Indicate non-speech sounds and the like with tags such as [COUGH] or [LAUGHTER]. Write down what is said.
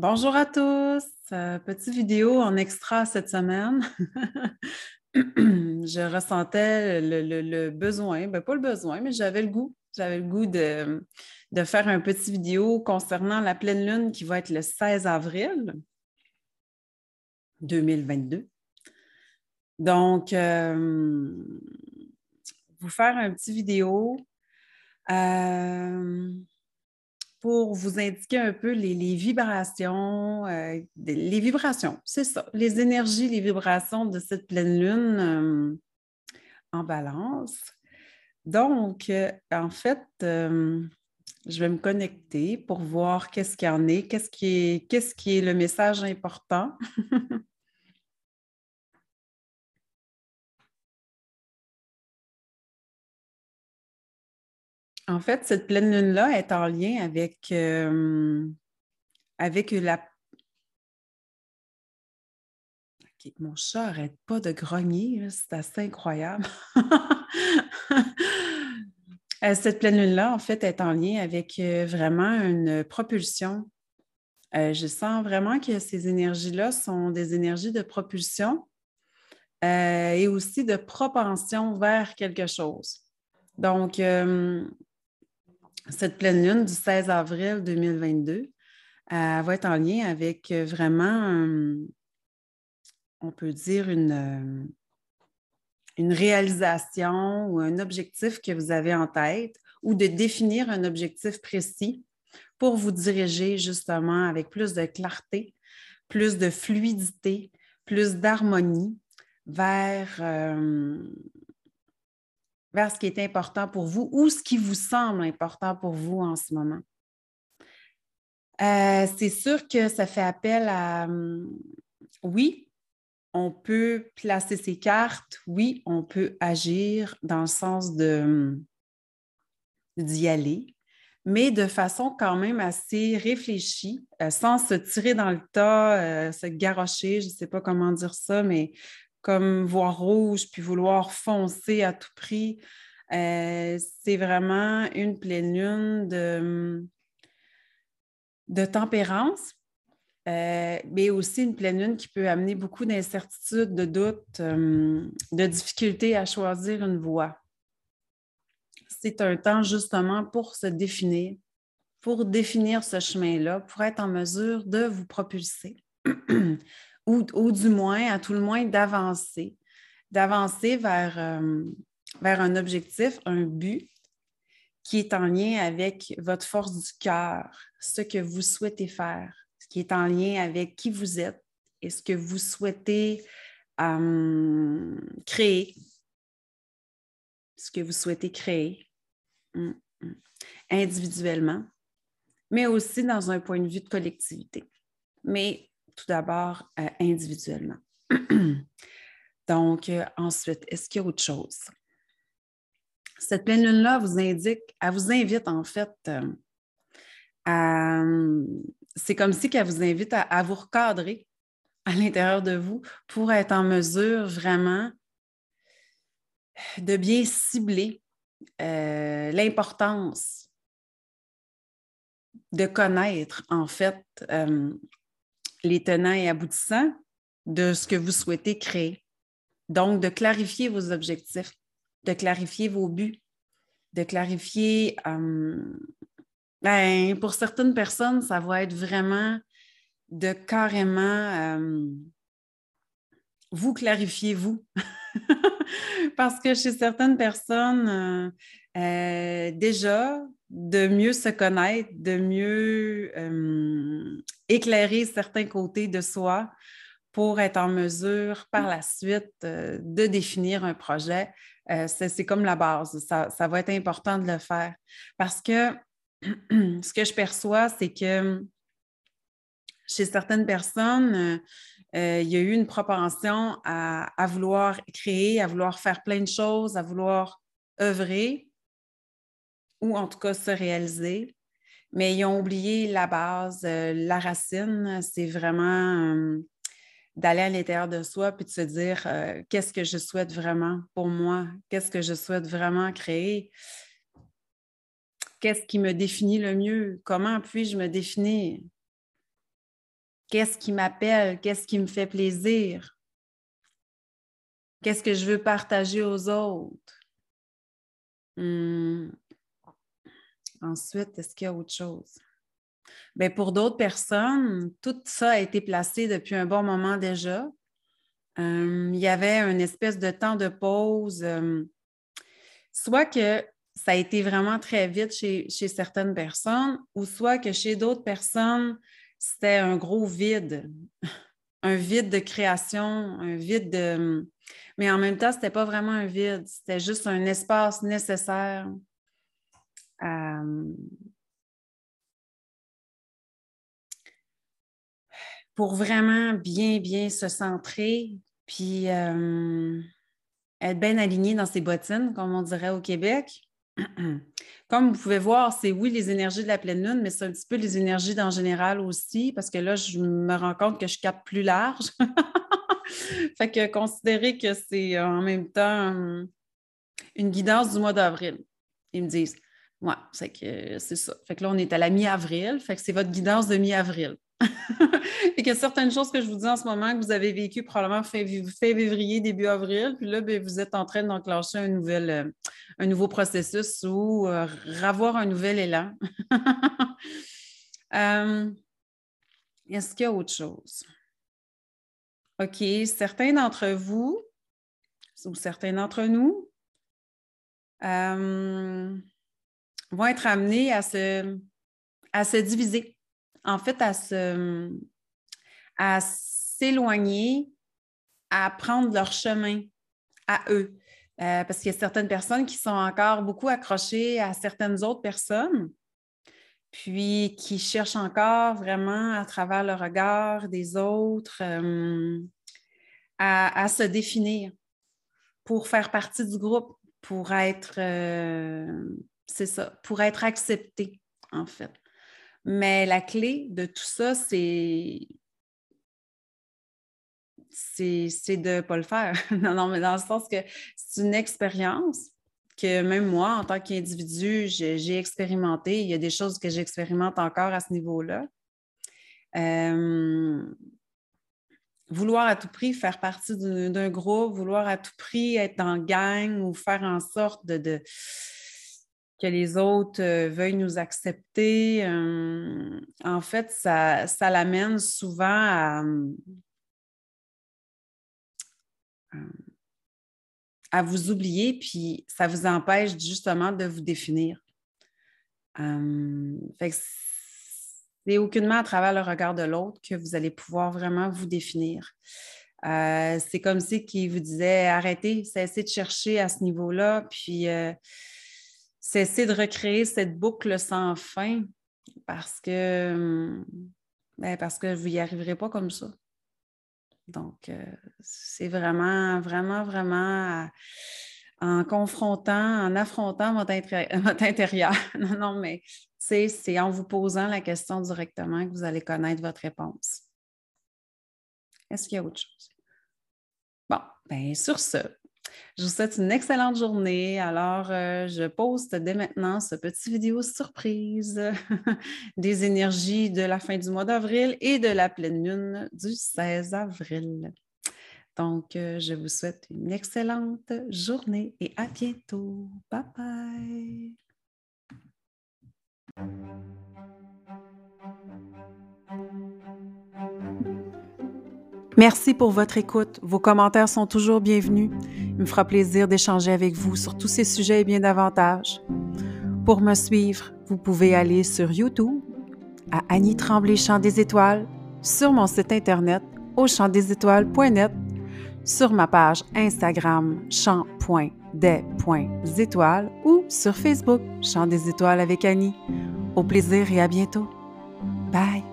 Bonjour à tous. Euh, petite vidéo en extra cette semaine. [CLEARS THROAT] je ressentais le, besoin, ben pas le besoin, mais j'avais le goût. J'avais le goût de, faire un petit vidéo concernant la pleine lune qui va être le 16 avril 2022. Donc, euh, vous faire un petit vidéo. Euh, pour vous indiquer un peu les, vibrations, euh, les vibrations, c'est ça, les énergies, les vibrations de cette pleine lune euh, en balance. Donc, euh, en fait, je vais me connecter pour voir qu'est-ce qu'il y en est, qu'est-ce qui est, qu'est-ce qui est le message important. [LAUGHS] En fait, cette pleine lune-là est en lien avec, euh, avec la. mon chat n'arrête pas de grogner, c'est assez incroyable. [LAUGHS] Euh, cette pleine lune-là, en fait, est en lien avec euh, vraiment une propulsion. je sens vraiment que ces énergies-là sont des énergies de propulsion et aussi de propension vers quelque chose. Donc, cette pleine lune du 16 avril 2022 va être en lien avec euh, vraiment, euh, on peut dire, une, euh, une réalisation ou un objectif que vous avez en tête ou de définir un objectif précis pour vous diriger justement avec plus de clarté, plus de fluidité, plus d'harmonie vers vers ce qui est important pour vous ou ce qui vous semble important pour vous en ce moment? Euh, c'est sûr que ça fait appel à, hum, oui, on peut placer ses cartes, oui, on peut agir dans le sens de hum, d'y aller, mais de façon quand même assez réfléchie, euh, sans se tirer dans le tas, euh, se garrocher, je ne sais pas comment dire ça, mais comme voir rouge puis vouloir foncer à tout prix. Euh, c'est vraiment une pleine lune de, tempérance, euh, mais aussi une pleine lune qui peut amener beaucoup d'incertitudes, de doutes, euh, de difficultés à choisir une voie. C'est un temps justement pour se définir, pour définir ce chemin-là, pour être en mesure de vous propulser. [CLEARS THROAT] ou, du moins, à tout le moins, d'avancer, d'avancer vers, euh, vers un objectif, un but qui est en lien avec votre force du cœur, ce que vous souhaitez faire, ce qui est en lien avec qui vous êtes et ce que vous souhaitez euh, créer, ce que vous souhaitez créer. Hum, hum, individuellement, mais aussi dans un point de vue de collectivité. Mais tout d'abord euh, individuellement. [CLEARS THROAT] Donc, euh, ensuite, est-ce qu'il y a autre chose? Cette pleine lune-là vous indique, elle vous invite en fait euh, à. C'est comme si qu'elle vous invite à, vous recadrer à l'intérieur de vous pour être en mesure vraiment de bien cibler l'importance de connaître en fait les tenants et aboutissants de ce que vous souhaitez créer. Donc, de clarifier vos objectifs, de clarifier vos buts, de clarifier, euh, ben, pour certaines personnes, ça va être vraiment de carrément euh, vous clarifier vous. [LAUGHS] Parce que chez certaines personnes, euh, déjà, de mieux se connaître, de mieux euh, éclairer certains côtés de soi pour être en mesure par la suite euh, de définir un projet. Euh, c'est comme la base. Ça, ça, va être important de le faire parce que [CLEARS THROAT] ce que je perçois, c'est que chez certaines personnes, il y a eu une propension à, à vouloir créer, à vouloir faire plein de choses, à vouloir œuvrer, ou en tout cas se réaliser. Mais ils ont oublié la base, euh, la racine, c'est vraiment euh, d'aller à l'intérieur de soi puis de se dire euh, qu'est-ce que je souhaite vraiment pour moi, qu'est-ce que je souhaite vraiment créer, qu'est-ce qui me définit le mieux, comment puis-je me définir? Qu'est-ce qui m'appelle? Qu'est-ce qui me fait plaisir? Qu'est-ce que je veux partager aux autres? Hmm. Ensuite, est-ce qu'il y a autre chose? Bien, pour d'autres personnes, tout ça a été placé depuis un bon moment déjà. Euh, il y avait une espèce de temps de pause, euh, soit que ça a été vraiment très vite chez, chez certaines personnes, ou soit que chez d'autres personnes, c'était un gros vide, [LAUGHS] un vide de création, un vide de... Mais en même temps, ce n'était pas vraiment un vide, c'était juste un espace nécessaire pour vraiment bien, bien se centrer, puis être bien aligné dans ses bottines, comme on dirait au Québec. [CLEARS THROAT] Comme vous pouvez voir, c'est oui les énergies de la pleine lune, mais c'est un petit peu les énergies en général aussi, parce que là, je me rends compte que je capte plus large. [LAUGHS] fait que considérer que c'est en même temps une guidance du mois d'avril. Ils me disent Ouais, c'est que c'est ça. Fait que là, on est à la mi-avril, fait que c'est votre guidance de mi-avril. [LAUGHS] et a certaines choses que je vous dis en ce moment que vous avez vécues probablement fin, février, début avril, puis là, ben, vous êtes en train d'enclencher un, nouvel, euh, un nouveau processus ou euh, un nouvel élan. [LAUGHS] Euh, est-ce qu'il y a autre chose? OK, certains d'entre vous ou certains d'entre nous vont être amenés à se, à se diviser, en fait, à se, à s'éloigner, à prendre leur chemin à eux. Euh, parce qu'il y a certaines personnes qui sont encore beaucoup accrochées à certaines autres personnes, puis qui cherchent encore vraiment à travers le regard des autres euh, à, se définir pour faire partie du groupe, pour être, euh, c'est ça, pour être accepté, en fait. Mais la clé de tout ça, c'est c'est de ne pas le faire. [LAUGHS] non, non, mais dans le sens que c'est une expérience que même moi, en tant qu'individu, j'ai expérimenté. Il y a des choses que j'expérimente encore à ce niveau-là. Euh, vouloir à tout prix faire partie d'un groupe, vouloir à tout prix être en gang ou faire en sorte de que les autres euh, veuillent nous accepter, euh, en fait, ça, ça l'amène souvent à, euh, à vous oublier, puis ça vous empêche justement de vous définir. c'est aucunement à travers le regard de l'autre que vous allez pouvoir vraiment vous définir. c'est comme si qui vous disait arrêtez, cessez de chercher à ce niveau-là, puis cesser de recréer cette boucle sans fin parce que, hum, ben, parce que vous n'y arriverez pas comme ça. Donc, euh, c'est vraiment, vraiment, vraiment en confrontant, en affrontant votre, [LAUGHS] intérieur. non, non, mais c'est en vous posant la question directement que vous allez connaître votre réponse. Est-ce qu'il y a autre chose? Bon, bien, sur ce, je vous souhaite une excellente journée. Alors, euh, je poste dès maintenant ce petit vidéo surprise [LAUGHS] des énergies de la fin du mois d'avril et de la pleine lune du 16 avril. Donc, euh, je vous souhaite une excellente journée et à bientôt. Bye bye. Merci pour votre écoute. Vos commentaires sont toujours bienvenus. Me fera plaisir d'échanger avec vous sur tous ces sujets et bien davantage. Pour me suivre, vous pouvez aller sur YouTube à Annie Tremblay Chant des Étoiles, sur mon site internet au chantdesétoiles.net, sur ma page Instagram chant.des.étoiles ou sur Facebook Chant des Étoiles avec Annie. Au plaisir et à bientôt. Bye!